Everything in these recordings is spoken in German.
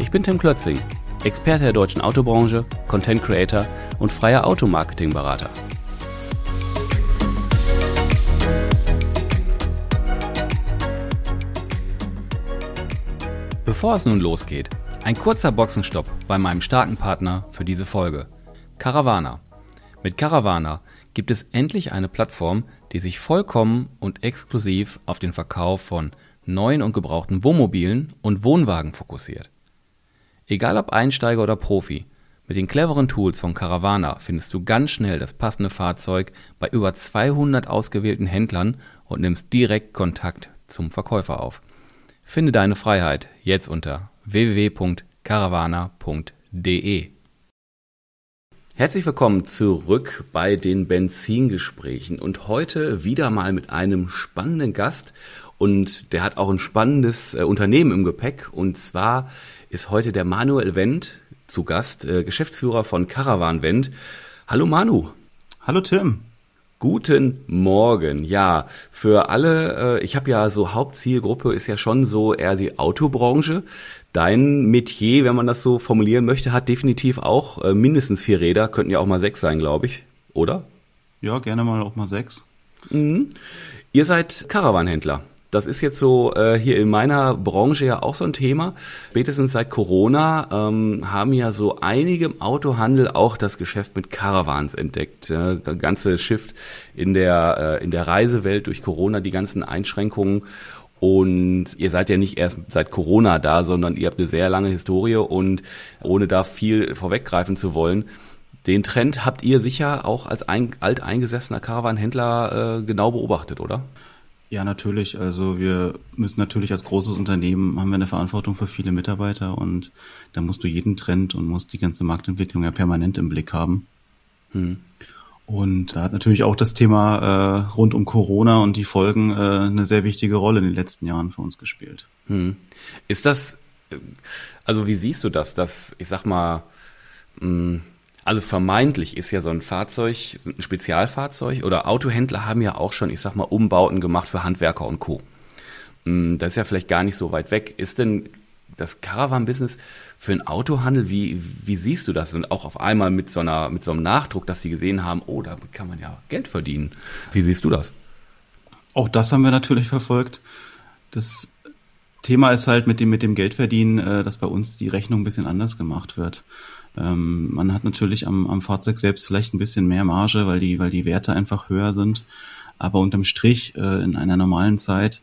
Ich bin Tim Klötzing, Experte der deutschen Autobranche, Content Creator und freier Automarketing-Berater. Bevor es nun losgeht, ein kurzer Boxenstopp bei meinem starken Partner für diese Folge, Caravana. Mit Caravana gibt es endlich eine Plattform, die sich vollkommen und exklusiv auf den Verkauf von neuen und gebrauchten Wohnmobilen und Wohnwagen fokussiert. Egal ob Einsteiger oder Profi, mit den cleveren Tools von Caravana findest du ganz schnell das passende Fahrzeug bei über 200 ausgewählten Händlern und nimmst direkt Kontakt zum Verkäufer auf. Finde deine Freiheit jetzt unter www.caravana.de. Herzlich willkommen zurück bei den Benzingesprächen und heute wieder mal mit einem spannenden Gast und der hat auch ein spannendes äh, Unternehmen im Gepäck und zwar ist heute der Manuel Wendt zu Gast, äh, Geschäftsführer von Caravan Wendt. Hallo Manu. Hallo Tim. Guten Morgen. Ja, für alle, äh, ich habe ja so Hauptzielgruppe ist ja schon so eher die Autobranche. Dein Metier, wenn man das so formulieren möchte, hat definitiv auch äh, mindestens vier Räder, könnten ja auch mal sechs sein, glaube ich, oder? Ja, gerne mal auch mal sechs. Mhm. Ihr seid Caravanhändler. Das ist jetzt so äh, hier in meiner Branche ja auch so ein Thema. Spätestens seit Corona ähm, haben ja so einige im Autohandel auch das Geschäft mit Caravans entdeckt. Äh, ganze Shift in der, äh, in der Reisewelt durch Corona, die ganzen Einschränkungen. Und ihr seid ja nicht erst seit Corona da, sondern ihr habt eine sehr lange Historie und ohne da viel vorweggreifen zu wollen, den Trend habt ihr sicher auch als ein, alteingesessener Caravan-Händler äh, genau beobachtet, oder? Ja, natürlich. Also wir müssen natürlich als großes Unternehmen haben wir eine Verantwortung für viele Mitarbeiter und da musst du jeden Trend und musst die ganze Marktentwicklung ja permanent im Blick haben. Hm. Und da hat natürlich auch das Thema äh, rund um Corona und die Folgen äh, eine sehr wichtige Rolle in den letzten Jahren für uns gespielt. Hm. Ist das, äh, also wie siehst du das, dass, ich sag mal, mh, hm, also vermeintlich ist ja so ein Fahrzeug ein Spezialfahrzeug oder Autohändler haben ja auch schon, ich sag mal, Umbauten gemacht für Handwerker und Co. Mm, das ist ja vielleicht gar nicht so weit weg. Ist denn das Caravan-Business für einen Autohandel, wie, wie siehst du das? Und auch auf einmal mit so, einer, mit so einem Nachdruck, dass sie gesehen haben, oh, damit kann man ja Geld verdienen. Wie siehst du das? Auch das haben wir natürlich verfolgt. Das Thema ist halt mit dem, mit dem Geldverdienen, äh, dass bei uns die Rechnung ein bisschen anders gemacht wird. Ähm, man hat natürlich am, am Fahrzeug selbst vielleicht ein bisschen mehr Marge, weil die, weil die Werte einfach höher sind. Aber unterm Strich äh, in einer normalen Zeit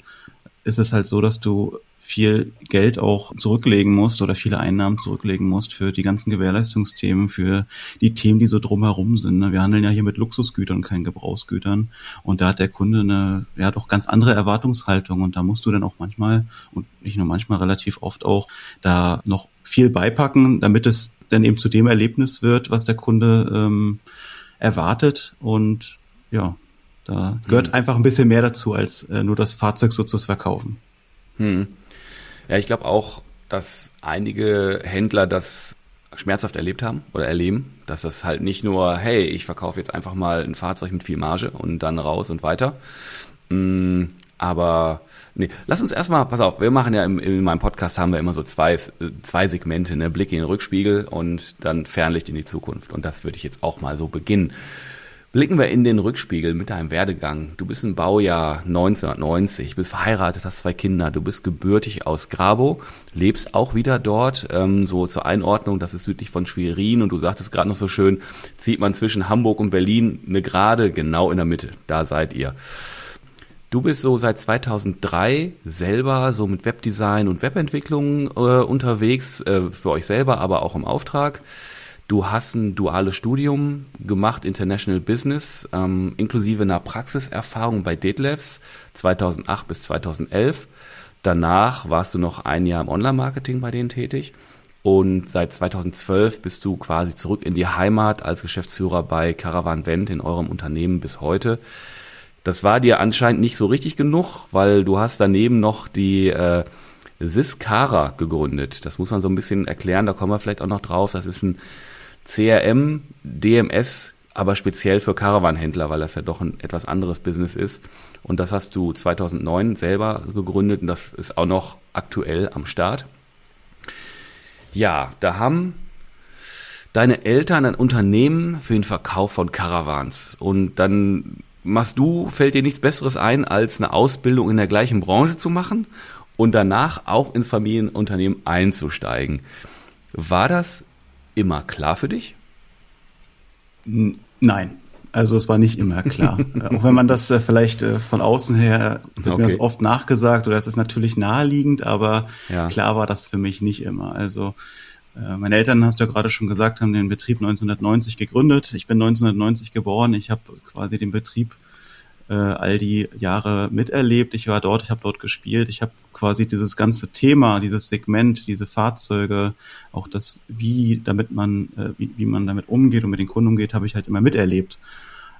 ist es halt so, dass du viel Geld auch zurücklegen musst oder viele Einnahmen zurücklegen musst für die ganzen Gewährleistungsthemen, für die Themen, die so drumherum sind. Ne? Wir handeln ja hier mit Luxusgütern, keinen Gebrauchsgütern. Und da hat der Kunde eine, ja doch ganz andere Erwartungshaltung. Und da musst du dann auch manchmal und nicht nur manchmal relativ oft auch da noch viel beipacken, damit es dann eben zu dem Erlebnis wird, was der Kunde ähm, erwartet. Und ja, da gehört mhm. einfach ein bisschen mehr dazu, als äh, nur das Fahrzeug so zu verkaufen. Hm. Ja, ich glaube auch, dass einige Händler das schmerzhaft erlebt haben oder erleben, dass das halt nicht nur, hey, ich verkaufe jetzt einfach mal ein Fahrzeug mit viel Marge und dann raus und weiter. Mm, aber nee, lass uns erstmal, pass auf, wir machen ja im, in meinem Podcast haben wir immer so zwei, zwei Segmente, ne, Blick in den Rückspiegel und dann Fernlicht in die Zukunft. Und das würde ich jetzt auch mal so beginnen. Blicken wir in den Rückspiegel mit deinem Werdegang. Du bist im Baujahr 1990, bist verheiratet, hast zwei Kinder, du bist gebürtig aus Grabo, lebst auch wieder dort, ähm, so zur Einordnung, das ist südlich von Schwerin und du sagtest gerade noch so schön, zieht man zwischen Hamburg und Berlin eine Gerade genau in der Mitte, da seid ihr. Du bist so seit 2003 selber so mit Webdesign und Webentwicklung äh, unterwegs, äh, für euch selber, aber auch im Auftrag. Du hast ein duales Studium gemacht, International Business, ähm, inklusive einer Praxiserfahrung bei Detlefs 2008 bis 2011. Danach warst du noch ein Jahr im Online-Marketing bei denen tätig. Und seit 2012 bist du quasi zurück in die Heimat als Geschäftsführer bei Caravan Vent in eurem Unternehmen bis heute. Das war dir anscheinend nicht so richtig genug, weil du hast daneben noch die äh, Syscara gegründet. Das muss man so ein bisschen erklären, da kommen wir vielleicht auch noch drauf. Das ist ein CRM, DMS, aber speziell für Caravan-Händler, weil das ja doch ein etwas anderes Business ist. Und das hast du 2009 selber gegründet und das ist auch noch aktuell am Start. Ja, da haben deine Eltern ein Unternehmen für den Verkauf von Caravans und dann machst du, fällt dir nichts Besseres ein, als eine Ausbildung in der gleichen Branche zu machen und danach auch ins Familienunternehmen einzusteigen. War das immer klar für dich? Nein. Also es war nicht immer klar. Auch wenn man das äh, vielleicht äh, von außen her, wird okay. mir das oft nachgesagt oder es ist natürlich naheliegend, aber ja. klar war das für mich nicht immer. Also äh, meine Eltern, hast du ja gerade schon gesagt, haben den Betrieb 1990 gegründet. Ich bin 1990 geboren. Ich habe quasi den Betrieb äh, all die Jahre miterlebt. Ich war dort, ich habe dort gespielt. Ich habe quasi dieses ganze Thema, dieses Segment, diese Fahrzeuge, auch das, wie damit man, äh, wie, wie man damit umgeht und mit den Kunden umgeht, habe ich halt immer miterlebt.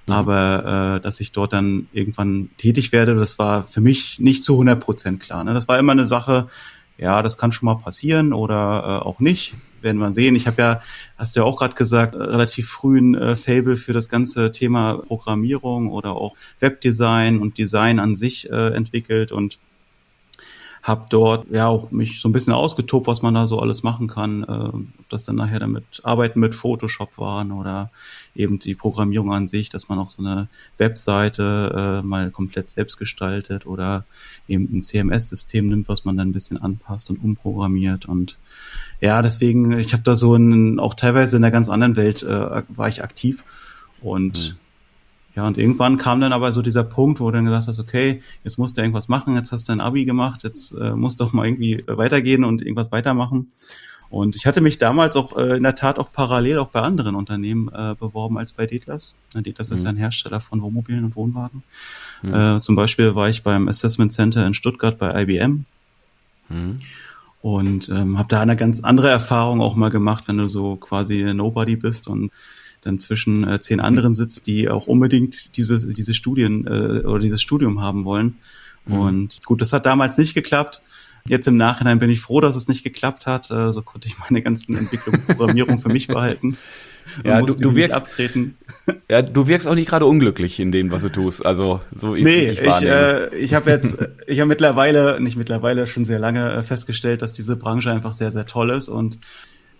Mhm. Aber äh, dass ich dort dann irgendwann tätig werde, das war für mich nicht zu 100 Prozent klar. Ne? Das war immer eine Sache, ja, das kann schon mal passieren oder äh, auch nicht werden wir sehen. Ich habe ja, hast du ja auch gerade gesagt, relativ frühen äh, Fable für das ganze Thema Programmierung oder auch Webdesign und Design an sich äh, entwickelt und habe dort ja auch mich so ein bisschen ausgetobt, was man da so alles machen kann. Äh, ob das dann nachher damit Arbeiten mit Photoshop waren oder eben die Programmierung an sich, dass man auch so eine Webseite äh, mal komplett selbst gestaltet oder eben ein CMS-System nimmt, was man dann ein bisschen anpasst und umprogrammiert und ja, deswegen, ich habe da so ein, auch teilweise in einer ganz anderen Welt äh, war ich aktiv und mhm. Ja, und irgendwann kam dann aber so dieser Punkt, wo du dann gesagt hast, okay, jetzt musst du irgendwas machen, jetzt hast du ein Abi gemacht, jetzt äh, musst du doch mal irgendwie weitergehen und irgendwas weitermachen. Und ich hatte mich damals auch äh, in der Tat auch parallel auch bei anderen Unternehmen äh, beworben als bei Detlefs. Detlefs mhm. ist ein Hersteller von Wohnmobilen und Wohnwagen. Mhm. Äh, zum Beispiel war ich beim Assessment Center in Stuttgart bei IBM. Mhm. Und ähm, habe da eine ganz andere Erfahrung auch mal gemacht, wenn du so quasi Nobody bist und dann zwischen äh, zehn anderen sitzt, die auch unbedingt diese, diese Studien äh, oder dieses Studium haben wollen. Mhm. Und gut, das hat damals nicht geklappt. Jetzt im Nachhinein bin ich froh, dass es nicht geklappt hat. Äh, so konnte ich meine ganzen Entwicklung Programmierung für mich behalten. ja, du, du wirkst abtreten. Ja, du wirkst auch nicht gerade unglücklich in dem, was du tust. Also so nee, ich ich, äh, ich habe jetzt ich habe mittlerweile nicht mittlerweile schon sehr lange äh, festgestellt, dass diese Branche einfach sehr sehr toll ist und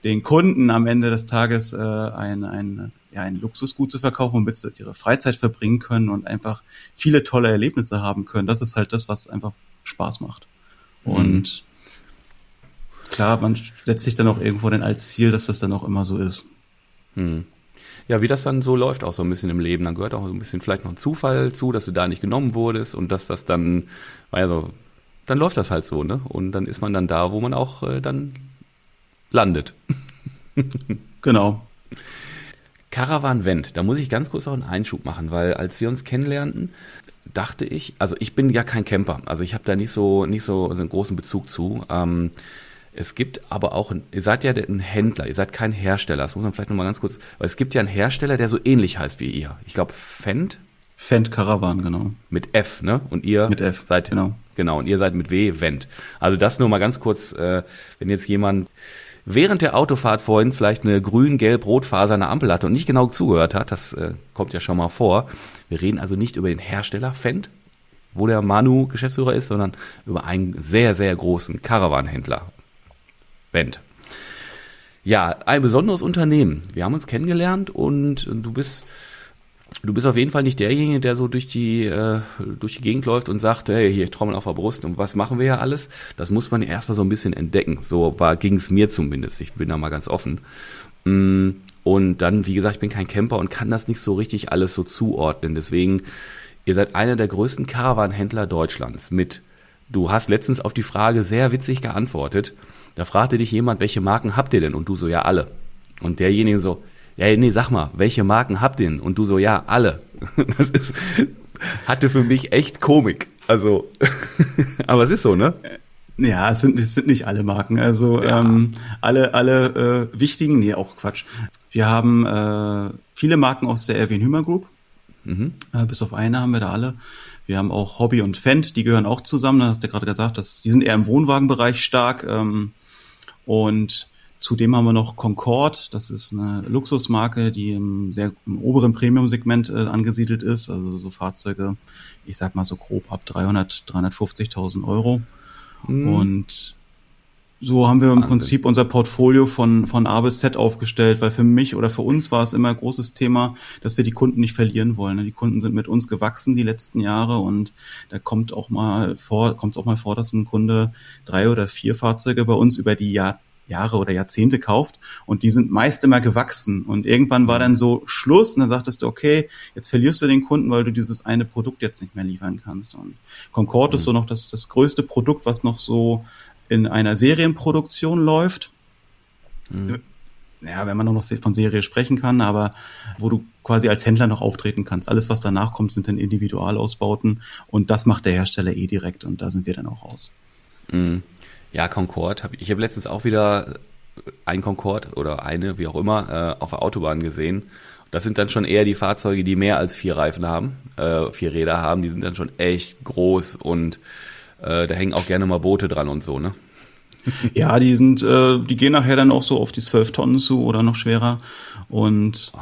den Kunden am Ende des Tages äh, ein, ein, ja, ein Luxusgut zu verkaufen, womit sie ihre Freizeit verbringen können und einfach viele tolle Erlebnisse haben können. Das ist halt das, was einfach Spaß macht. Mhm. Und klar, man setzt sich dann auch irgendwo dann als Ziel, dass das dann auch immer so ist. Mhm. Ja, wie das dann so läuft, auch so ein bisschen im Leben. Dann gehört auch so ein bisschen vielleicht noch ein Zufall zu, dass du da nicht genommen wurdest und dass das dann, also, dann läuft das halt so, ne? Und dann ist man dann da, wo man auch äh, dann landet. genau. Caravan Vent, da muss ich ganz kurz auch einen Einschub machen, weil als wir uns kennenlernten, dachte ich, also ich bin ja kein Camper, also ich habe da nicht so nicht so einen großen Bezug zu. Ähm, es gibt aber auch, ein, ihr seid ja ein Händler, ihr seid kein Hersteller. Das muss man vielleicht nochmal ganz kurz, weil es gibt ja einen Hersteller, der so ähnlich heißt wie ihr. Ich glaube Fendt. Fendt Caravan, genau. Mit F, ne? Und ihr mit F, seid genau. Genau. Und ihr seid mit W Vent. Also das nur mal ganz kurz, äh, wenn jetzt jemand während der Autofahrt vorhin vielleicht eine grün-gelb-rot-faserne Ampel hatte und nicht genau zugehört hat, das äh, kommt ja schon mal vor. Wir reden also nicht über den Hersteller Fendt, wo der Manu Geschäftsführer ist, sondern über einen sehr, sehr großen Caravan-Händler. Wendt. Ja, ein besonderes Unternehmen. Wir haben uns kennengelernt und du bist du bist auf jeden Fall nicht derjenige, der so durch die, äh, durch die Gegend läuft und sagt, hey, hier Trommel auf der Brust und was machen wir ja alles? Das muss man erstmal so ein bisschen entdecken. So war ging es mir zumindest. Ich bin da mal ganz offen. Mm, und dann, wie gesagt, ich bin kein Camper und kann das nicht so richtig alles so zuordnen. Deswegen, ihr seid einer der größten Caravan-Händler Deutschlands mit. Du hast letztens auf die Frage sehr witzig geantwortet. Da fragte dich jemand, welche Marken habt ihr denn? Und du so, ja, alle. Und derjenige so, ja, nee, sag mal, welche Marken habt ihr denn? Und du so, ja, alle. Das ist, hatte für mich echt Komik. Also, aber es ist so, ne? Ja, es sind, es sind nicht alle Marken. Also ja. ähm, alle, alle äh, wichtigen, nee, auch Quatsch. Wir haben äh, viele Marken aus der Erwin Hümer Group. Mhm. Äh, bis auf eine haben wir da alle. Wir haben auch Hobby und Fendt, die gehören auch zusammen. Da hast du gerade gesagt, dass, die sind eher im Wohnwagenbereich stark. Ähm, und zudem haben wir noch Concorde, das ist eine Luxusmarke, die im sehr im oberen Premium-Segment äh, angesiedelt ist. Also so Fahrzeuge, ich sag mal so grob ab 300, 350.000 Euro. Mhm. Und so haben wir im Wahnsinn. Prinzip unser Portfolio von, von A bis Z aufgestellt, weil für mich oder für uns war es immer ein großes Thema, dass wir die Kunden nicht verlieren wollen. Die Kunden sind mit uns gewachsen die letzten Jahre und da kommt auch mal vor, kommt es auch mal vor, dass ein Kunde drei oder vier Fahrzeuge bei uns über die Jahr, Jahre oder Jahrzehnte kauft und die sind meist immer gewachsen und irgendwann war dann so Schluss und dann sagtest du, okay, jetzt verlierst du den Kunden, weil du dieses eine Produkt jetzt nicht mehr liefern kannst und Concorde mhm. ist so noch das, das größte Produkt, was noch so in einer Serienproduktion läuft. Mhm. Ja, wenn man noch von Serie sprechen kann, aber wo du quasi als Händler noch auftreten kannst. Alles, was danach kommt, sind dann Individualausbauten und das macht der Hersteller eh direkt und da sind wir dann auch raus. Mhm. Ja, Concorde. Hab, ich habe letztens auch wieder ein Concorde oder eine, wie auch immer, äh, auf der Autobahn gesehen. Das sind dann schon eher die Fahrzeuge, die mehr als vier Reifen haben, äh, vier Räder haben. Die sind dann schon echt groß und äh, da hängen auch gerne mal Boote dran und so, ne? Ja, die sind, äh, die gehen nachher dann auch so auf die zwölf Tonnen zu oder noch schwerer. Und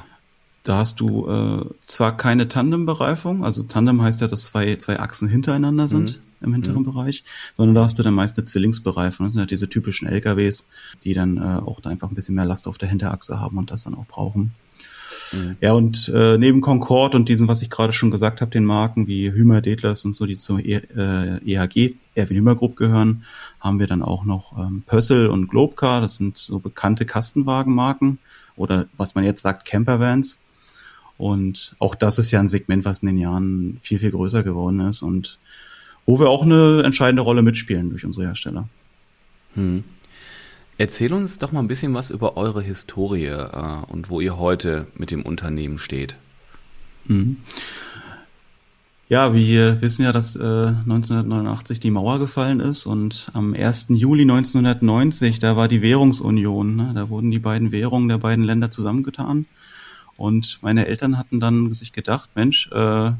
da hast du äh, zwar keine Tandembereifung, also Tandem heißt ja, dass zwei, zwei Achsen hintereinander sind mhm. im hinteren mhm. Bereich, sondern da hast du dann meist eine Zwillingsbereifung. Das sind halt diese typischen LKWs, die dann äh, auch da einfach ein bisschen mehr Last auf der Hinterachse haben und das dann auch brauchen. Mhm. Ja, und äh, neben Concorde und diesen, was ich gerade schon gesagt habe, den Marken wie Hümer, Detlers und so, die zur e äh, EHG, Erwin Hümer Group gehören, haben wir dann auch noch ähm, Pössl und Globcar, das sind so bekannte Kastenwagenmarken oder was man jetzt sagt, Campervans. Und auch das ist ja ein Segment, was in den Jahren viel, viel größer geworden ist und wo wir auch eine entscheidende Rolle mitspielen durch unsere Hersteller. Hm. Erzähl uns doch mal ein bisschen was über eure Historie äh, und wo ihr heute mit dem Unternehmen steht. Mhm. Ja, wir wissen ja, dass äh, 1989 die Mauer gefallen ist und am 1. Juli 1990, da war die Währungsunion. Ne? Da wurden die beiden Währungen der beiden Länder zusammengetan. Und meine Eltern hatten dann sich gedacht, Mensch, äh,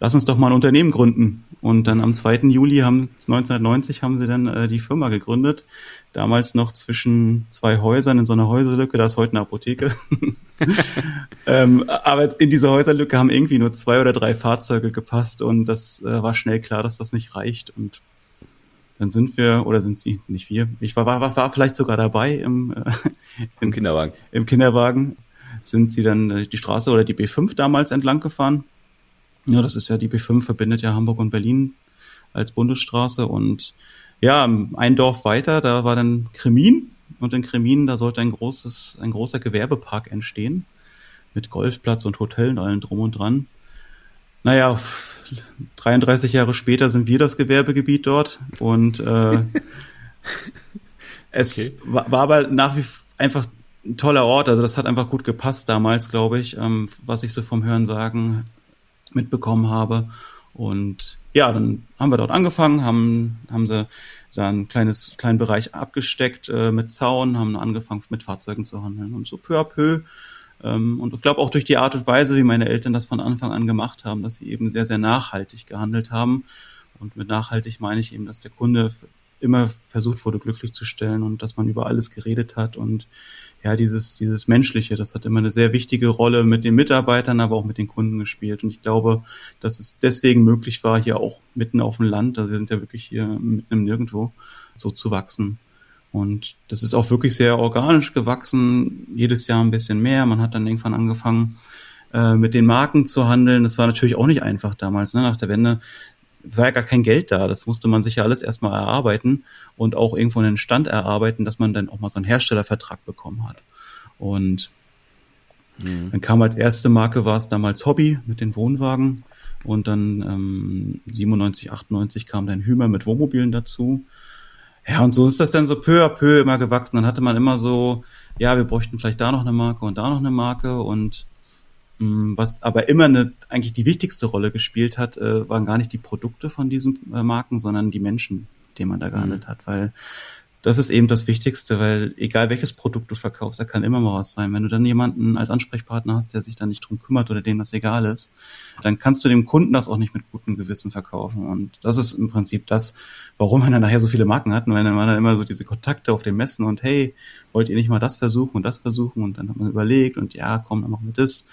lass uns doch mal ein Unternehmen gründen. Und dann am 2. Juli haben, 1990 haben sie dann äh, die Firma gegründet. Damals noch zwischen zwei Häusern in so einer Häuserlücke, da ist heute eine Apotheke. ähm, aber in dieser Häuserlücke haben irgendwie nur zwei oder drei Fahrzeuge gepasst und das äh, war schnell klar, dass das nicht reicht. Und dann sind wir, oder sind sie, nicht wir, ich war, war, war vielleicht sogar dabei im, äh, im Kinderwagen. Im Kinderwagen sind sie dann äh, die Straße oder die B5 damals entlang gefahren ja, das ist ja die B5 verbindet ja Hamburg und Berlin als Bundesstraße und ja, ein Dorf weiter, da war dann Kremin und in Kremin, da sollte ein großes, ein großer Gewerbepark entstehen mit Golfplatz und Hotel und allem drum und dran. Naja, 33 Jahre später sind wir das Gewerbegebiet dort und äh, es okay. war, war aber nach wie einfach ein toller Ort. Also das hat einfach gut gepasst damals, glaube ich, ähm, was ich so vom Hören sagen mitbekommen habe. Und ja, dann haben wir dort angefangen, haben, haben sie da ein kleines, kleinen Bereich abgesteckt äh, mit Zaun, haben angefangen mit Fahrzeugen zu handeln und so peu à peu. Ähm, und ich glaube auch durch die Art und Weise, wie meine Eltern das von Anfang an gemacht haben, dass sie eben sehr, sehr nachhaltig gehandelt haben. Und mit nachhaltig meine ich eben, dass der Kunde immer versucht wurde, glücklich zu stellen und dass man über alles geredet hat und ja, dieses, dieses Menschliche, das hat immer eine sehr wichtige Rolle mit den Mitarbeitern, aber auch mit den Kunden gespielt. Und ich glaube, dass es deswegen möglich war, hier auch mitten auf dem Land, also wir sind ja wirklich hier mitten im Nirgendwo, so zu wachsen. Und das ist auch wirklich sehr organisch gewachsen, jedes Jahr ein bisschen mehr. Man hat dann irgendwann angefangen, äh, mit den Marken zu handeln. Das war natürlich auch nicht einfach damals. Ne? Nach der Wende war ja gar kein Geld da. Das musste man sich ja alles erstmal erarbeiten und auch irgendwo einen Stand erarbeiten, dass man dann auch mal so einen Herstellervertrag bekommen hat. Und mhm. dann kam als erste Marke war es damals Hobby mit den Wohnwagen und dann ähm, 97, 98 kam dann Hümer mit Wohnmobilen dazu. Ja, und so ist das dann so peu à peu immer gewachsen. Dann hatte man immer so, ja, wir bräuchten vielleicht da noch eine Marke und da noch eine Marke und was aber immer eine, eigentlich die wichtigste Rolle gespielt hat, äh, waren gar nicht die Produkte von diesen äh, Marken, sondern die Menschen, dem man da gehandelt mhm. hat, weil das ist eben das Wichtigste, weil egal welches Produkt du verkaufst, da kann immer mal was sein. Wenn du dann jemanden als Ansprechpartner hast, der sich da nicht drum kümmert oder dem das egal ist, dann kannst du dem Kunden das auch nicht mit gutem Gewissen verkaufen. Und das ist im Prinzip das, warum man dann nachher so viele Marken hat. Und wenn man dann immer so diese Kontakte auf den Messen und hey, wollt ihr nicht mal das versuchen und das versuchen? Und dann hat man überlegt und ja, komm, dann machen wir das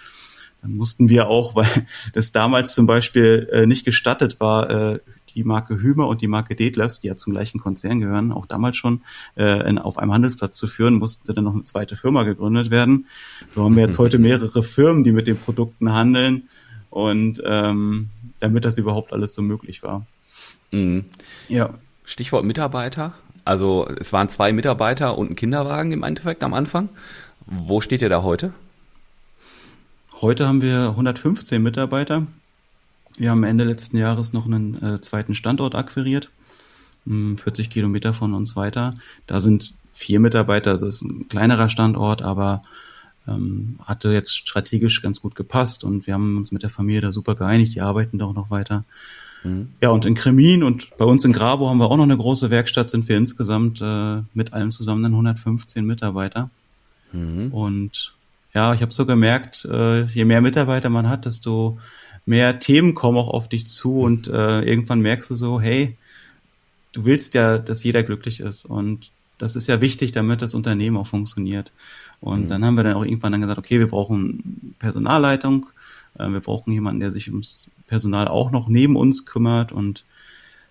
dann mussten wir auch, weil das damals zum Beispiel äh, nicht gestattet war, äh, die Marke Hümer und die Marke Detlefs, die ja zum gleichen Konzern gehören, auch damals schon äh, in, auf einem Handelsplatz zu führen, musste dann noch eine zweite Firma gegründet werden. So haben wir jetzt heute mehrere Firmen, die mit den Produkten handeln und ähm, damit das überhaupt alles so möglich war. Mhm. Ja. Stichwort Mitarbeiter. Also es waren zwei Mitarbeiter und ein Kinderwagen im Endeffekt am Anfang. Wo steht ihr da heute? Heute haben wir 115 Mitarbeiter. Wir haben Ende letzten Jahres noch einen äh, zweiten Standort akquiriert, 40 hm, Kilometer von uns weiter. Da sind vier Mitarbeiter, also ist ein kleinerer Standort, aber ähm, hatte jetzt strategisch ganz gut gepasst und wir haben uns mit der Familie da super geeinigt, die arbeiten da auch noch weiter. Mhm. Ja, und in Kremin und bei uns in Grabo haben wir auch noch eine große Werkstatt, sind wir insgesamt äh, mit allem zusammen dann 115 Mitarbeiter. Mhm. Und ja, ich habe so gemerkt, äh, je mehr Mitarbeiter man hat, desto mehr Themen kommen auch auf dich zu und äh, irgendwann merkst du so, hey, du willst ja, dass jeder glücklich ist und das ist ja wichtig, damit das Unternehmen auch funktioniert. Und mhm. dann haben wir dann auch irgendwann dann gesagt, okay, wir brauchen Personalleitung, äh, wir brauchen jemanden, der sich ums Personal auch noch neben uns kümmert und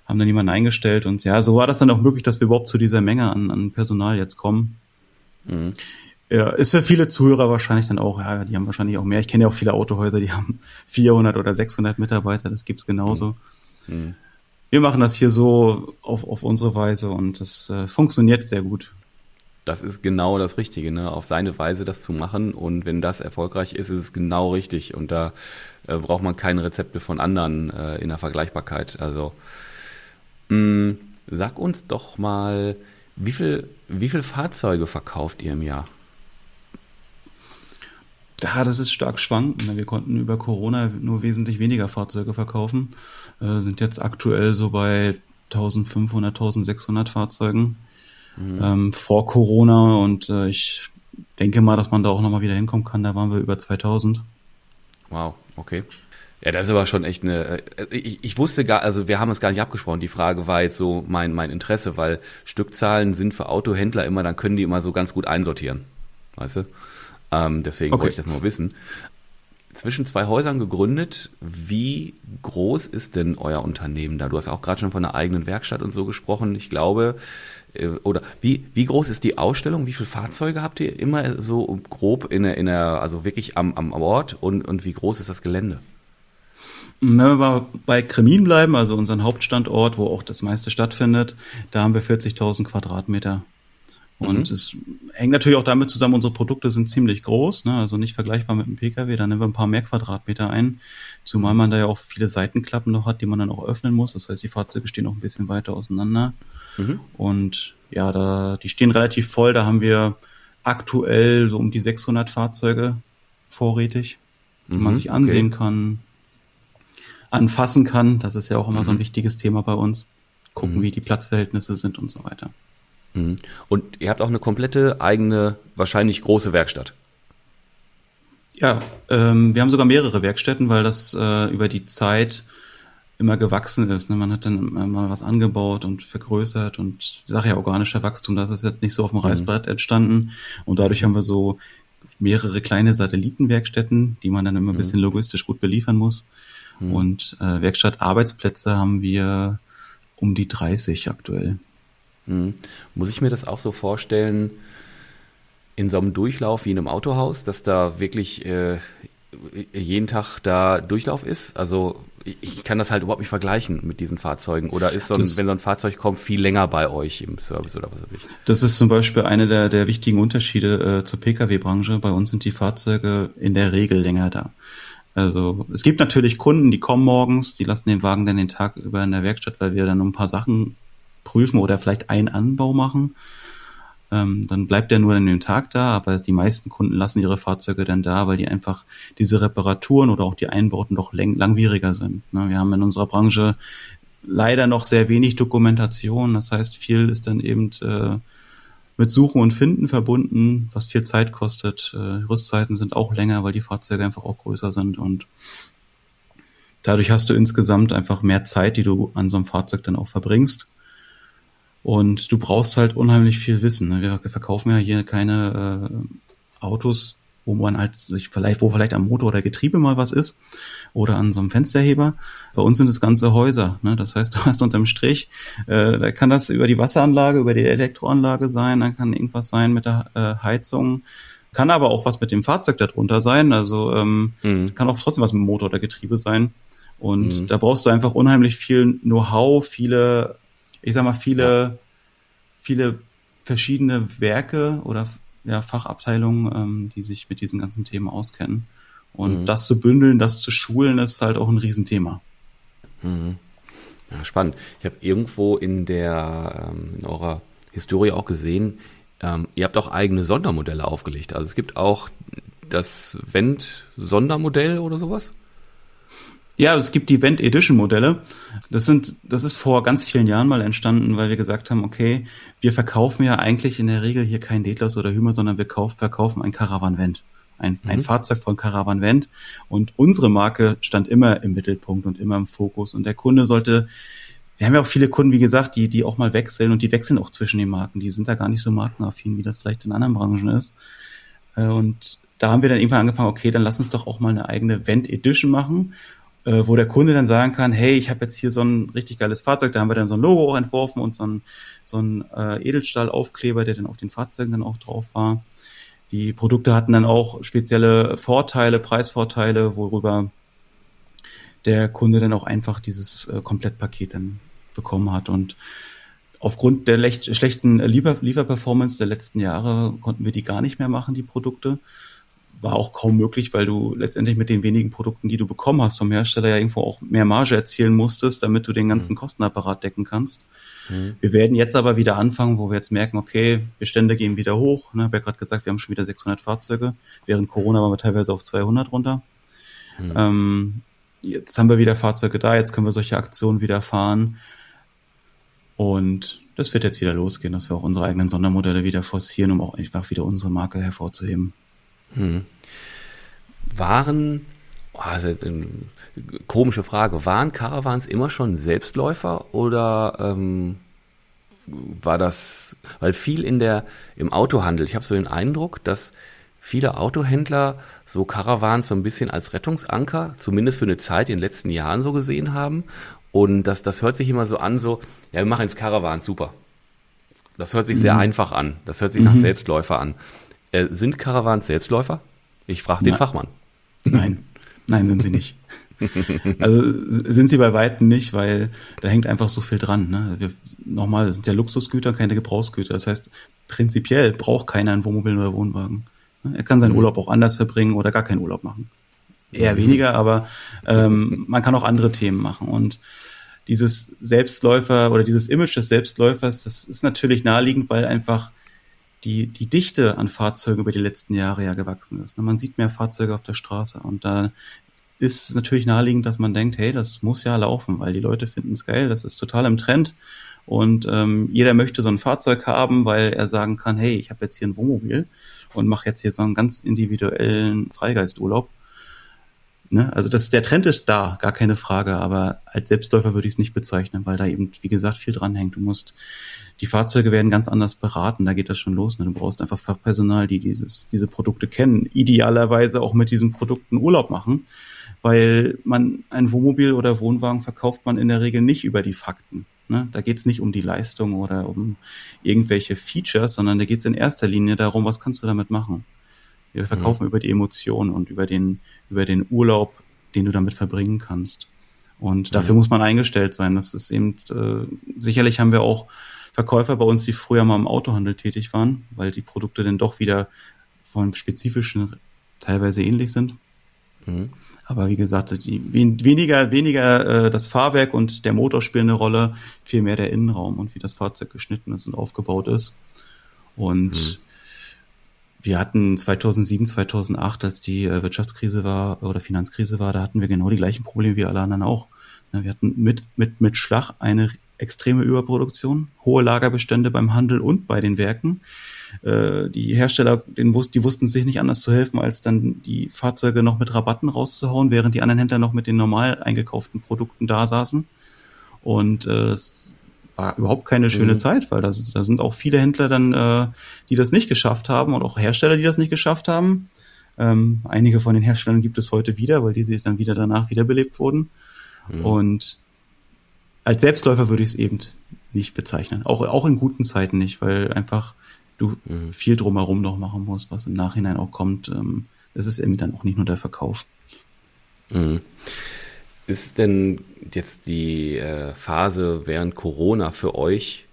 haben dann jemanden eingestellt und ja, so war das dann auch möglich, dass wir überhaupt zu dieser Menge an, an Personal jetzt kommen. Mhm. Ja, ist für viele Zuhörer wahrscheinlich dann auch, ja, die haben wahrscheinlich auch mehr. Ich kenne ja auch viele Autohäuser, die haben 400 oder 600 Mitarbeiter, das gibt's genauso. Mhm. Wir machen das hier so auf, auf unsere Weise und das äh, funktioniert sehr gut. Das ist genau das Richtige, ne? auf seine Weise das zu machen und wenn das erfolgreich ist, ist es genau richtig und da äh, braucht man keine Rezepte von anderen äh, in der Vergleichbarkeit. Also mh, mm, sag uns doch mal, wie viel, wie viel Fahrzeuge verkauft ihr im Jahr? Ja, das ist stark schwankend. Wir konnten über Corona nur wesentlich weniger Fahrzeuge verkaufen, äh, sind jetzt aktuell so bei 1500, 1600 Fahrzeugen mhm. ähm, vor Corona und äh, ich denke mal, dass man da auch nochmal wieder hinkommen kann. Da waren wir über 2000. Wow, okay. Ja, das ist aber schon echt eine. Äh, ich, ich wusste gar, also wir haben es gar nicht abgesprochen. Die Frage war jetzt so mein mein Interesse, weil Stückzahlen sind für Autohändler immer, dann können die immer so ganz gut einsortieren, weißt du? Ähm, deswegen okay. wollte ich das nur wissen. Zwischen zwei Häusern gegründet, wie groß ist denn euer Unternehmen da? Du hast auch gerade schon von einer eigenen Werkstatt und so gesprochen. Ich glaube, äh, oder wie, wie groß ist die Ausstellung? Wie viele Fahrzeuge habt ihr immer so grob in der, in der also wirklich am, am Ort und, und wie groß ist das Gelände? Wenn wir mal bei Kremin bleiben, also unseren Hauptstandort, wo auch das meiste stattfindet, da haben wir 40.000 Quadratmeter. Und mhm. es hängt natürlich auch damit zusammen, unsere Produkte sind ziemlich groß, ne? also nicht vergleichbar mit einem Pkw, da nehmen wir ein paar mehr Quadratmeter ein, zumal man da ja auch viele Seitenklappen noch hat, die man dann auch öffnen muss. Das heißt, die Fahrzeuge stehen auch ein bisschen weiter auseinander. Mhm. Und ja, da, die stehen relativ voll, da haben wir aktuell so um die 600 Fahrzeuge vorrätig, die mhm, man sich ansehen okay. kann, anfassen kann. Das ist ja auch immer mhm. so ein mhm. wichtiges Thema bei uns. Gucken, mhm. wie die Platzverhältnisse sind und so weiter. Mhm. Und ihr habt auch eine komplette eigene, wahrscheinlich große Werkstatt. Ja, ähm, wir haben sogar mehrere Werkstätten, weil das äh, über die Zeit immer gewachsen ist. Ne? Man hat dann mal was angebaut und vergrößert und die Sache ja organischer Wachstum, das ist jetzt nicht so auf dem mhm. Reißbrett entstanden. Und dadurch haben wir so mehrere kleine Satellitenwerkstätten, die man dann immer ein mhm. bisschen logistisch gut beliefern muss. Und äh, Werkstattarbeitsplätze haben wir um die 30 aktuell. Mhm. Muss ich mir das auch so vorstellen, in so einem Durchlauf wie in einem Autohaus, dass da wirklich äh, jeden Tag da Durchlauf ist? Also ich kann das halt überhaupt nicht vergleichen mit diesen Fahrzeugen. Oder ist so ein, das, wenn so ein Fahrzeug kommt, viel länger bei euch im Service oder was weiß ich? Das ist zum Beispiel eine der, der wichtigen Unterschiede äh, zur Pkw-Branche. Bei uns sind die Fahrzeuge in der Regel länger da. Also es gibt natürlich Kunden, die kommen morgens, die lassen den Wagen dann den Tag über in der Werkstatt, weil wir dann ein paar Sachen prüfen oder vielleicht einen Anbau machen. Ähm, dann bleibt der nur an dem Tag da, aber die meisten Kunden lassen ihre Fahrzeuge dann da, weil die einfach diese Reparaturen oder auch die Einbauten doch lang langwieriger sind. Ne? Wir haben in unserer Branche leider noch sehr wenig Dokumentation. Das heißt, viel ist dann eben äh, mit Suchen und Finden verbunden, was viel Zeit kostet. Äh, Rüstzeiten sind auch länger, weil die Fahrzeuge einfach auch größer sind und dadurch hast du insgesamt einfach mehr Zeit, die du an so einem Fahrzeug dann auch verbringst. Und du brauchst halt unheimlich viel Wissen. Ne? Wir verkaufen ja hier keine äh, Autos, wo man halt vielleicht, wo vielleicht am Motor oder Getriebe mal was ist oder an so einem Fensterheber. Bei uns sind es ganze Häuser. Ne? Das heißt, du hast unterm Strich, äh, da kann das über die Wasseranlage, über die Elektroanlage sein, dann kann irgendwas sein mit der äh, Heizung, kann aber auch was mit dem Fahrzeug darunter sein. Also ähm, mhm. kann auch trotzdem was mit dem Motor oder Getriebe sein. Und mhm. da brauchst du einfach unheimlich viel Know-how, viele, ich sag mal, viele, viele verschiedene Werke oder ja, Fachabteilungen, ähm, die sich mit diesen ganzen Themen auskennen. Und mhm. das zu bündeln, das zu schulen, ist halt auch ein Riesenthema. Mhm. Ja, spannend. Ich habe irgendwo in der ähm, in eurer Historie auch gesehen, ähm, ihr habt auch eigene Sondermodelle aufgelegt. Also es gibt auch das Vent-Sondermodell oder sowas? Ja, es gibt die Vent Edition Modelle. Das sind, das ist vor ganz vielen Jahren mal entstanden, weil wir gesagt haben, okay, wir verkaufen ja eigentlich in der Regel hier kein Detlers oder Hümer, sondern wir kauf, verkaufen ein Caravan Vent. Ein, mhm. ein Fahrzeug von Caravan Vent. Und unsere Marke stand immer im Mittelpunkt und immer im Fokus. Und der Kunde sollte, wir haben ja auch viele Kunden, wie gesagt, die, die auch mal wechseln und die wechseln auch zwischen den Marken. Die sind da gar nicht so markenaffin, wie das vielleicht in anderen Branchen ist. Äh, und da haben wir dann irgendwann angefangen, okay, dann lass uns doch auch mal eine eigene Vent Edition machen äh, wo der Kunde dann sagen kann, hey, ich habe jetzt hier so ein richtig geiles Fahrzeug, da haben wir dann so ein Logo auch entworfen und so ein, so ein äh, Edelstahlaufkleber, der dann auf den Fahrzeugen dann auch drauf war. Die Produkte hatten dann auch spezielle Vorteile, Preisvorteile, worüber der Kunde dann auch einfach dieses äh, Komplettpaket dann bekommen hat. Und aufgrund der schlechten Liefer Lieferperformance der letzten Jahre konnten wir die gar nicht mehr machen, die Produkte war auch kaum möglich, weil du letztendlich mit den wenigen Produkten, die du bekommen hast vom Hersteller, ja irgendwo auch mehr Marge erzielen musstest, damit du den ganzen mhm. Kostenapparat decken kannst. Mhm. Wir werden jetzt aber wieder anfangen, wo wir jetzt merken, okay, Bestände gehen wieder hoch. Ne, ich habe ja gerade gesagt, wir haben schon wieder 600 Fahrzeuge. Während Corona waren wir teilweise auf 200 runter. Mhm. Ähm, jetzt haben wir wieder Fahrzeuge da, jetzt können wir solche Aktionen wieder fahren. Und das wird jetzt wieder losgehen, dass wir auch unsere eigenen Sondermodelle wieder forcieren, um auch einfach wieder unsere Marke hervorzuheben. Hm. Waren, also komische Frage, waren Caravans immer schon Selbstläufer oder ähm, war das, weil viel in der, im Autohandel, ich habe so den Eindruck, dass viele Autohändler so Caravans so ein bisschen als Rettungsanker, zumindest für eine Zeit in den letzten Jahren so gesehen haben. Und das, das hört sich immer so an, so, ja, wir machen jetzt Caravans, super. Das hört sich sehr mhm. einfach an. Das hört sich mhm. nach Selbstläufer an. Äh, sind Caravans Selbstläufer? Ich frage den Fachmann. Nein, nein, sind sie nicht. also sind sie bei Weitem nicht, weil da hängt einfach so viel dran. Ne? Wir, nochmal, das sind ja Luxusgüter, keine Gebrauchsgüter. Das heißt, prinzipiell braucht keiner ein Wohnmobil oder Wohnwagen. Ne? Er kann seinen mhm. Urlaub auch anders verbringen oder gar keinen Urlaub machen. Eher mhm. weniger, aber ähm, man kann auch andere Themen machen. Und dieses Selbstläufer oder dieses Image des Selbstläufers, das ist natürlich naheliegend, weil einfach die, die Dichte an Fahrzeugen über die letzten Jahre ja gewachsen ist. Ne? Man sieht mehr Fahrzeuge auf der Straße und da ist es natürlich naheliegend, dass man denkt, hey, das muss ja laufen, weil die Leute finden es geil, das ist total im Trend und ähm, jeder möchte so ein Fahrzeug haben, weil er sagen kann, hey, ich habe jetzt hier ein Wohnmobil und mache jetzt hier so einen ganz individuellen Freigeisturlaub Ne? Also das, der Trend ist da, gar keine Frage, aber als Selbstläufer würde ich es nicht bezeichnen, weil da eben, wie gesagt, viel dranhängt. Du musst, die Fahrzeuge werden ganz anders beraten, da geht das schon los. Ne? Du brauchst einfach Fachpersonal, die dieses, diese Produkte kennen, idealerweise auch mit diesen Produkten Urlaub machen, weil man ein Wohnmobil oder Wohnwagen verkauft man in der Regel nicht über die Fakten. Ne? Da geht es nicht um die Leistung oder um irgendwelche Features, sondern da geht es in erster Linie darum, was kannst du damit machen. Wir verkaufen mhm. über die Emotionen und über den, über den Urlaub, den du damit verbringen kannst. Und dafür mhm. muss man eingestellt sein. Das ist eben, äh, sicherlich haben wir auch Verkäufer bei uns, die früher mal im Autohandel tätig waren, weil die Produkte dann doch wieder von spezifischen teilweise ähnlich sind. Mhm. Aber wie gesagt, die, weniger, weniger äh, das Fahrwerk und der Motor spielen eine Rolle, viel mehr der Innenraum und wie das Fahrzeug geschnitten ist und aufgebaut ist. Und mhm wir hatten 2007, 2008, als die äh, Wirtschaftskrise war oder Finanzkrise war, da hatten wir genau die gleichen Probleme wie alle anderen auch. Wir hatten mit, mit, mit Schlag eine extreme Überproduktion, hohe Lagerbestände beim Handel und bei den Werken. Äh, die Hersteller, die wussten sich nicht anders zu helfen, als dann die Fahrzeuge noch mit Rabatten rauszuhauen, während die anderen Händler noch mit den normal eingekauften Produkten da saßen. Und äh, es war überhaupt keine schöne mhm. Zeit, weil da, da sind auch viele Händler dann, äh, die das nicht geschafft haben und auch Hersteller, die das nicht geschafft haben. Ähm, einige von den Herstellern gibt es heute wieder, weil die sich dann wieder danach wiederbelebt wurden. Mhm. Und als Selbstläufer würde ich es eben nicht bezeichnen. Auch, auch in guten Zeiten nicht, weil einfach du mhm. viel drumherum noch machen musst, was im Nachhinein auch kommt. Ähm, es ist eben dann auch nicht nur der Verkauf. Mhm. Ist denn jetzt die äh, Phase während Corona für euch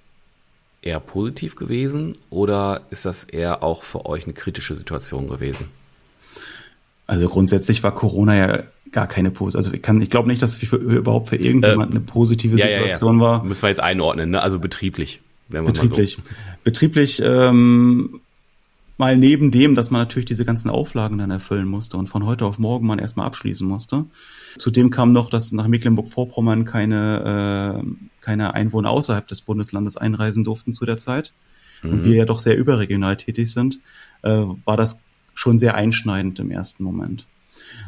eher positiv gewesen oder ist das eher auch für euch eine kritische Situation gewesen? Also grundsätzlich war Corona ja gar keine Pose. Also ich kann, ich glaube nicht, dass es für, überhaupt für irgendjemand äh, eine positive ja, Situation ja, ja. war. Müssen wir jetzt einordnen, ne? Also betrieblich. betrieblich. So. Betrieblich, ähm, mal neben dem, dass man natürlich diese ganzen Auflagen dann erfüllen musste und von heute auf morgen man erstmal abschließen musste. Zudem kam noch, dass nach Mecklenburg-Vorpommern keine, äh, keine Einwohner außerhalb des Bundeslandes einreisen durften zu der Zeit. Mhm. Und wir ja doch sehr überregional tätig sind, äh, war das schon sehr einschneidend im ersten Moment.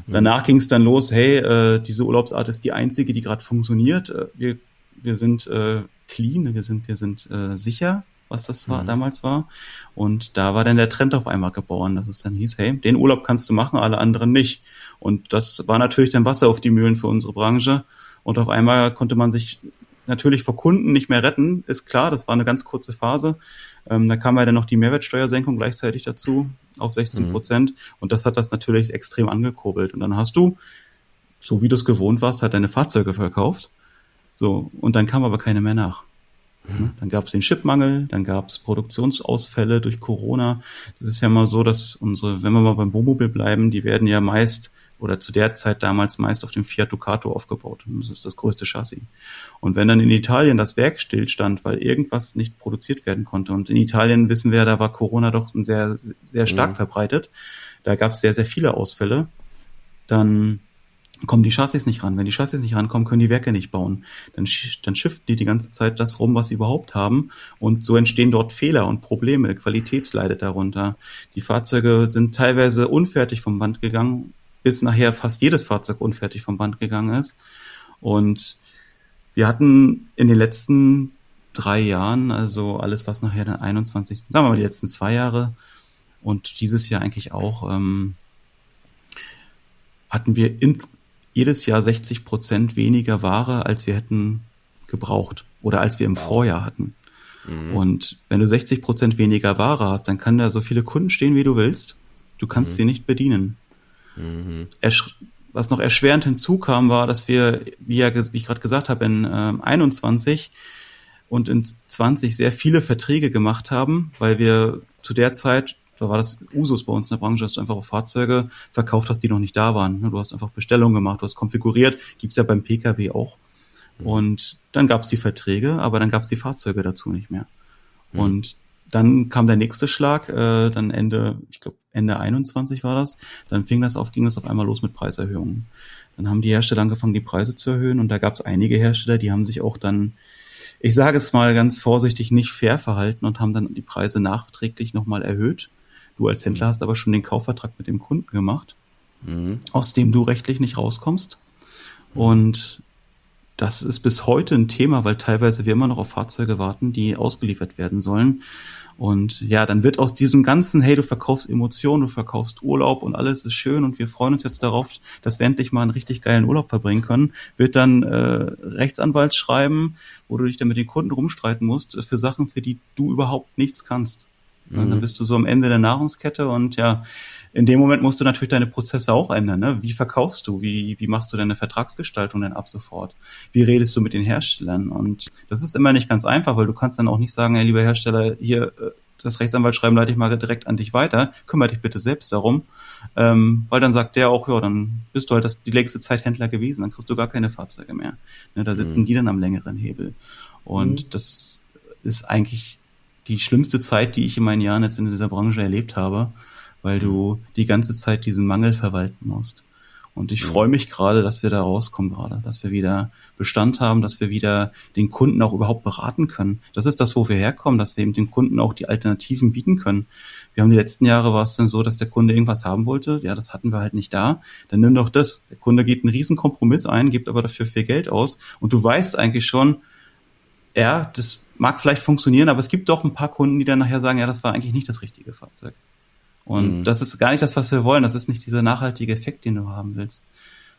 Mhm. Danach ging es dann los, hey, äh, diese Urlaubsart ist die einzige, die gerade funktioniert. Äh, wir, wir sind äh, clean, wir sind, wir sind äh, sicher, was das war, mhm. damals war. Und da war dann der Trend auf einmal geboren, dass es dann hieß, hey, den Urlaub kannst du machen, alle anderen nicht. Und das war natürlich dann Wasser auf die Mühlen für unsere Branche. Und auf einmal konnte man sich natürlich vor Kunden nicht mehr retten, ist klar, das war eine ganz kurze Phase. Ähm, da kam ja dann noch die Mehrwertsteuersenkung gleichzeitig dazu auf 16 Prozent. Mhm. Und das hat das natürlich extrem angekurbelt. Und dann hast du, so wie du es gewohnt warst, halt deine Fahrzeuge verkauft. So, und dann kam aber keine mehr nach. Mhm. Dann gab es den Chipmangel, dann gab es Produktionsausfälle durch Corona. Das ist ja mal so, dass unsere, wenn wir mal beim Wohnmobil bleiben, die werden ja meist oder zu der Zeit damals meist auf dem Fiat Ducato aufgebaut. Das ist das größte Chassis. Und wenn dann in Italien das Werk stillstand, weil irgendwas nicht produziert werden konnte, und in Italien wissen wir, da war Corona doch sehr, sehr stark mhm. verbreitet, da gab es sehr, sehr viele Ausfälle, dann kommen die Chassis nicht ran. Wenn die Chassis nicht rankommen, können die Werke nicht bauen. Dann, dann shiften die die ganze Zeit das rum, was sie überhaupt haben. Und so entstehen dort Fehler und Probleme. Qualität leidet darunter. Die Fahrzeuge sind teilweise unfertig vom Band gegangen, bis nachher fast jedes Fahrzeug unfertig vom Band gegangen ist. Und wir hatten in den letzten drei Jahren, also alles, was nachher den 21. Sagen wir mal die letzten zwei Jahre und dieses Jahr eigentlich auch, ähm, hatten wir in, jedes Jahr 60 Prozent weniger Ware, als wir hätten gebraucht oder als wir im wow. Vorjahr hatten. Mhm. Und wenn du 60 Prozent weniger Ware hast, dann kann da so viele Kunden stehen, wie du willst. Du kannst mhm. sie nicht bedienen. Mhm. Was noch erschwerend hinzukam, war, dass wir, wie, ja, wie ich gerade gesagt habe, in äh, 21 und in 20 sehr viele Verträge gemacht haben, weil wir zu der Zeit da war das Usus bei uns in der Branche, dass du einfach auf Fahrzeuge verkauft hast, die noch nicht da waren. Du hast einfach Bestellungen gemacht, du hast konfiguriert, gibt's ja beim Pkw auch. Mhm. Und dann gab's die Verträge, aber dann gab's die Fahrzeuge dazu nicht mehr. Mhm. Und dann kam der nächste Schlag, äh, dann Ende, ich glaube Ende 21 war das. Dann fing das auf, ging das auf einmal los mit Preiserhöhungen. Dann haben die Hersteller angefangen, die Preise zu erhöhen und da gab es einige Hersteller, die haben sich auch dann ich sage es mal ganz vorsichtig, nicht fair verhalten und haben dann die Preise nachträglich nochmal erhöht. Du als Händler hast aber schon den Kaufvertrag mit dem Kunden gemacht, mhm. aus dem du rechtlich nicht rauskommst. Und das ist bis heute ein Thema, weil teilweise wir immer noch auf Fahrzeuge warten, die ausgeliefert werden sollen. Und ja, dann wird aus diesem ganzen, hey, du verkaufst Emotionen, du verkaufst Urlaub und alles ist schön und wir freuen uns jetzt darauf, dass wir endlich mal einen richtig geilen Urlaub verbringen können, wird dann äh, Rechtsanwaltsschreiben, wo du dich dann mit den Kunden rumstreiten musst, für Sachen, für die du überhaupt nichts kannst. Mhm. Dann bist du so am Ende der Nahrungskette und ja, in dem Moment musst du natürlich deine Prozesse auch ändern. Ne? Wie verkaufst du? Wie, wie machst du deine Vertragsgestaltung denn ab sofort? Wie redest du mit den Herstellern? Und das ist immer nicht ganz einfach, weil du kannst dann auch nicht sagen, hey, lieber Hersteller, hier äh, das Rechtsanwaltsschreiben leite ich mal direkt an dich weiter, kümmere dich bitte selbst darum, ähm, weil dann sagt der auch, ja, dann bist du halt das, die längste Zeit Händler gewesen, dann kriegst du gar keine Fahrzeuge mehr. Ne, da sitzen mhm. die dann am längeren Hebel. Und mhm. das ist eigentlich die schlimmste Zeit, die ich in meinen Jahren jetzt in dieser Branche erlebt habe, weil du die ganze Zeit diesen Mangel verwalten musst. Und ich freue mich gerade, dass wir da rauskommen gerade, dass wir wieder Bestand haben, dass wir wieder den Kunden auch überhaupt beraten können. Das ist das, wo wir herkommen, dass wir eben den Kunden auch die Alternativen bieten können. Wir haben die letzten Jahre war es dann so, dass der Kunde irgendwas haben wollte. Ja, das hatten wir halt nicht da. Dann nimm doch das. Der Kunde geht einen riesen Kompromiss ein, gibt aber dafür viel Geld aus. Und du weißt eigentlich schon, ja, das mag vielleicht funktionieren, aber es gibt doch ein paar Kunden, die dann nachher sagen, ja, das war eigentlich nicht das richtige Fahrzeug. Und mhm. das ist gar nicht das, was wir wollen. Das ist nicht dieser nachhaltige Effekt, den du haben willst.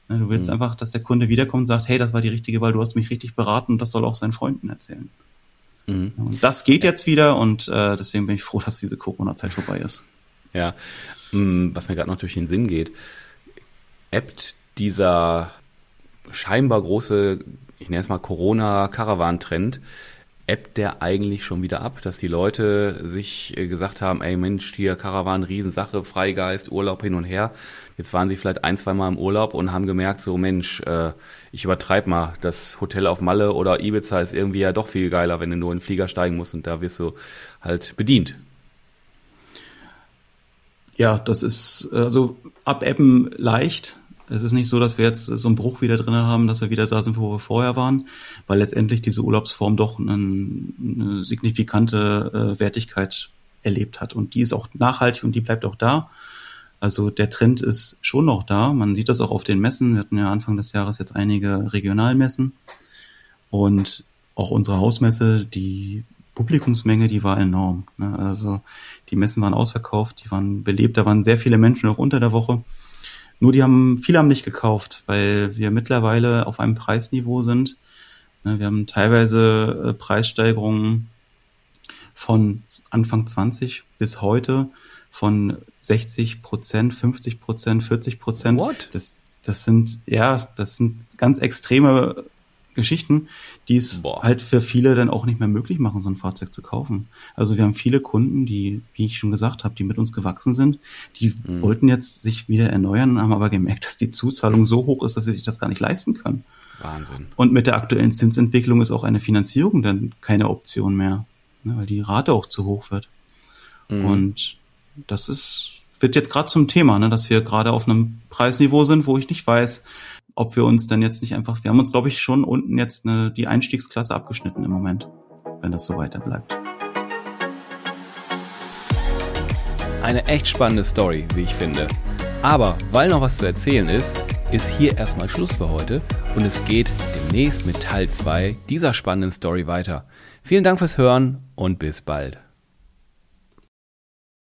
Ne, du willst mhm. einfach, dass der Kunde wiederkommt und sagt, hey, das war die richtige Wahl, du hast mich richtig beraten und das soll auch seinen Freunden erzählen. Mhm. Und das geht jetzt wieder und äh, deswegen bin ich froh, dass diese Corona-Zeit vorbei ist. Ja, mm, was mir gerade noch durch den Sinn geht, ebbt dieser scheinbar große, ich nenne es mal Corona-Caravan-Trend, ebbt der eigentlich schon wieder ab, dass die Leute sich äh, gesagt haben, ey Mensch, hier Caravan, Riesensache, Freigeist, Urlaub hin und her. Jetzt waren sie vielleicht ein, zwei Mal im Urlaub und haben gemerkt, so Mensch, äh, ich übertreib mal, das Hotel auf Malle oder Ibiza ist irgendwie ja doch viel geiler, wenn du nur in den Flieger steigen musst und da wirst du halt bedient. Ja, das ist also abebben leicht. Es ist nicht so, dass wir jetzt so einen Bruch wieder drin haben, dass wir wieder da sind, wo wir vorher waren, weil letztendlich diese Urlaubsform doch eine, eine signifikante äh, Wertigkeit erlebt hat. Und die ist auch nachhaltig und die bleibt auch da. Also der Trend ist schon noch da. Man sieht das auch auf den Messen. Wir hatten ja Anfang des Jahres jetzt einige Regionalmessen. Und auch unsere Hausmesse, die Publikumsmenge, die war enorm. Ne? Also die Messen waren ausverkauft, die waren belebt, da waren sehr viele Menschen auch unter der Woche. Nur die haben, viele haben nicht gekauft, weil wir mittlerweile auf einem Preisniveau sind. Ne, wir haben teilweise äh, Preissteigerungen von Anfang 20 bis heute von 60 Prozent, 50 Prozent, 40 Prozent. What? Das, das sind, ja, das sind ganz extreme Geschichten, die es Boah. halt für viele dann auch nicht mehr möglich machen, so ein Fahrzeug zu kaufen. Also wir haben viele Kunden, die, wie ich schon gesagt habe, die mit uns gewachsen sind, die mhm. wollten jetzt sich wieder erneuern, haben aber gemerkt, dass die Zuzahlung so hoch ist, dass sie sich das gar nicht leisten können. Wahnsinn. Und mit der aktuellen Zinsentwicklung ist auch eine Finanzierung dann keine Option mehr, ne, weil die Rate auch zu hoch wird. Mhm. Und das ist wird jetzt gerade zum Thema, ne, dass wir gerade auf einem Preisniveau sind, wo ich nicht weiß, ob wir uns dann jetzt nicht einfach, wir haben uns, glaube ich, schon unten jetzt eine, die Einstiegsklasse abgeschnitten im Moment, wenn das so weiter bleibt. Eine echt spannende Story, wie ich finde. Aber weil noch was zu erzählen ist, ist hier erstmal Schluss für heute und es geht demnächst mit Teil 2 dieser spannenden Story weiter. Vielen Dank fürs Hören und bis bald.